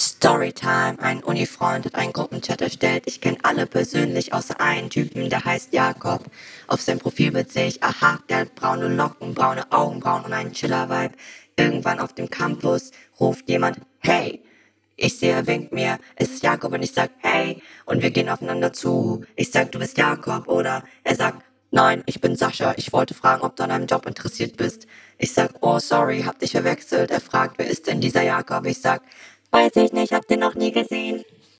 Storytime. Ein Unifreund hat einen Gruppenchat erstellt. Ich kenne alle persönlich, außer einen Typen, der heißt Jakob. Auf sein Profilbild sehe ich, aha, der hat braune Locken, braune Augenbrauen und einen Chiller-Vibe. Irgendwann auf dem Campus ruft jemand, hey. Ich sehe, er winkt mir, es ist Jakob und ich sag, hey. Und wir gehen aufeinander zu. Ich sag, du bist Jakob oder er sagt, Nein, ich bin Sascha. Ich wollte fragen, ob du an einem Job interessiert bist. Ich sag, oh sorry, hab dich verwechselt. Er fragt, wer ist denn dieser Jakob? Ich sag, weiß ich nicht, hab den noch nie gesehen.